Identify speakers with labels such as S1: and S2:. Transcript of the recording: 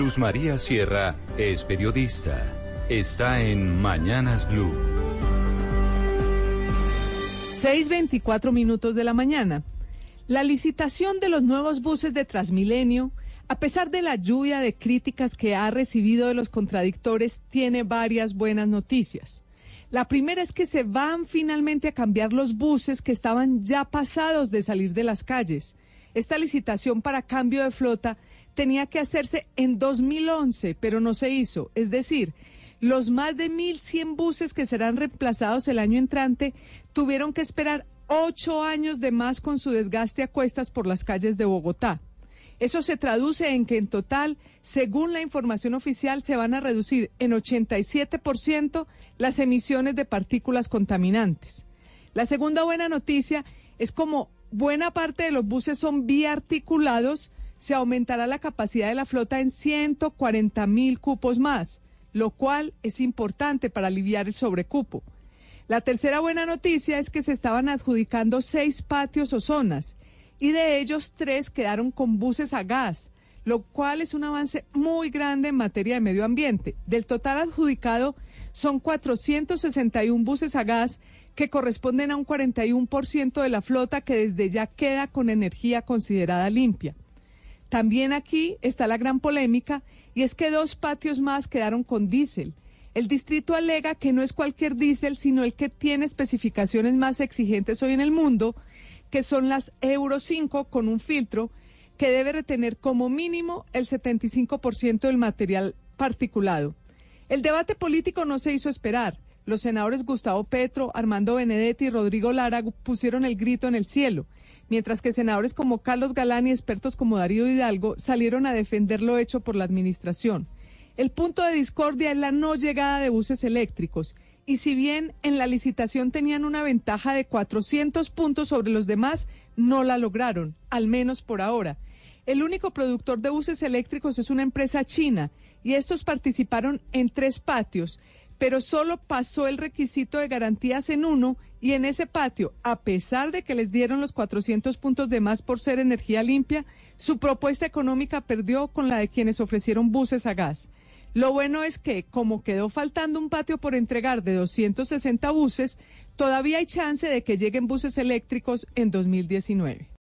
S1: Luz María Sierra es periodista. Está en Mañanas Blue.
S2: 6:24 minutos de la mañana. La licitación de los nuevos buses de Transmilenio a pesar de la lluvia de críticas que ha recibido de los contradictores, tiene varias buenas noticias. La primera es que se van finalmente a cambiar los buses que estaban ya pasados de salir de las calles. Esta licitación para cambio de flota tenía que hacerse en 2011, pero no se hizo. Es decir, los más de 1.100 buses que serán reemplazados el año entrante tuvieron que esperar ocho años de más con su desgaste a cuestas por las calles de Bogotá. Eso se traduce en que en total, según la información oficial, se van a reducir en 87% las emisiones de partículas contaminantes. La segunda buena noticia es como buena parte de los buses son biarticulados, se aumentará la capacidad de la flota en 140 mil cupos más, lo cual es importante para aliviar el sobrecupo. La tercera buena noticia es que se estaban adjudicando seis patios o zonas y de ellos tres quedaron con buses a gas, lo cual es un avance muy grande en materia de medio ambiente. Del total adjudicado son 461 buses a gas que corresponden a un 41% de la flota que desde ya queda con energía considerada limpia. También aquí está la gran polémica y es que dos patios más quedaron con diésel. El distrito alega que no es cualquier diésel, sino el que tiene especificaciones más exigentes hoy en el mundo que son las Euro 5 con un filtro que debe retener como mínimo el 75% del material particulado. El debate político no se hizo esperar. Los senadores Gustavo Petro, Armando Benedetti y Rodrigo Lara pusieron el grito en el cielo, mientras que senadores como Carlos Galán y expertos como Darío Hidalgo salieron a defender lo hecho por la administración. El punto de discordia es la no llegada de buses eléctricos y si bien en la licitación tenían una ventaja de 400 puntos sobre los demás, no la lograron, al menos por ahora. El único productor de buses eléctricos es una empresa china y estos participaron en tres patios, pero solo pasó el requisito de garantías en uno y en ese patio, a pesar de que les dieron los 400 puntos de más por ser energía limpia, su propuesta económica perdió con la de quienes ofrecieron buses a gas. Lo bueno es que, como quedó faltando un patio por entregar de 260 buses, todavía hay chance de que lleguen buses eléctricos en 2019.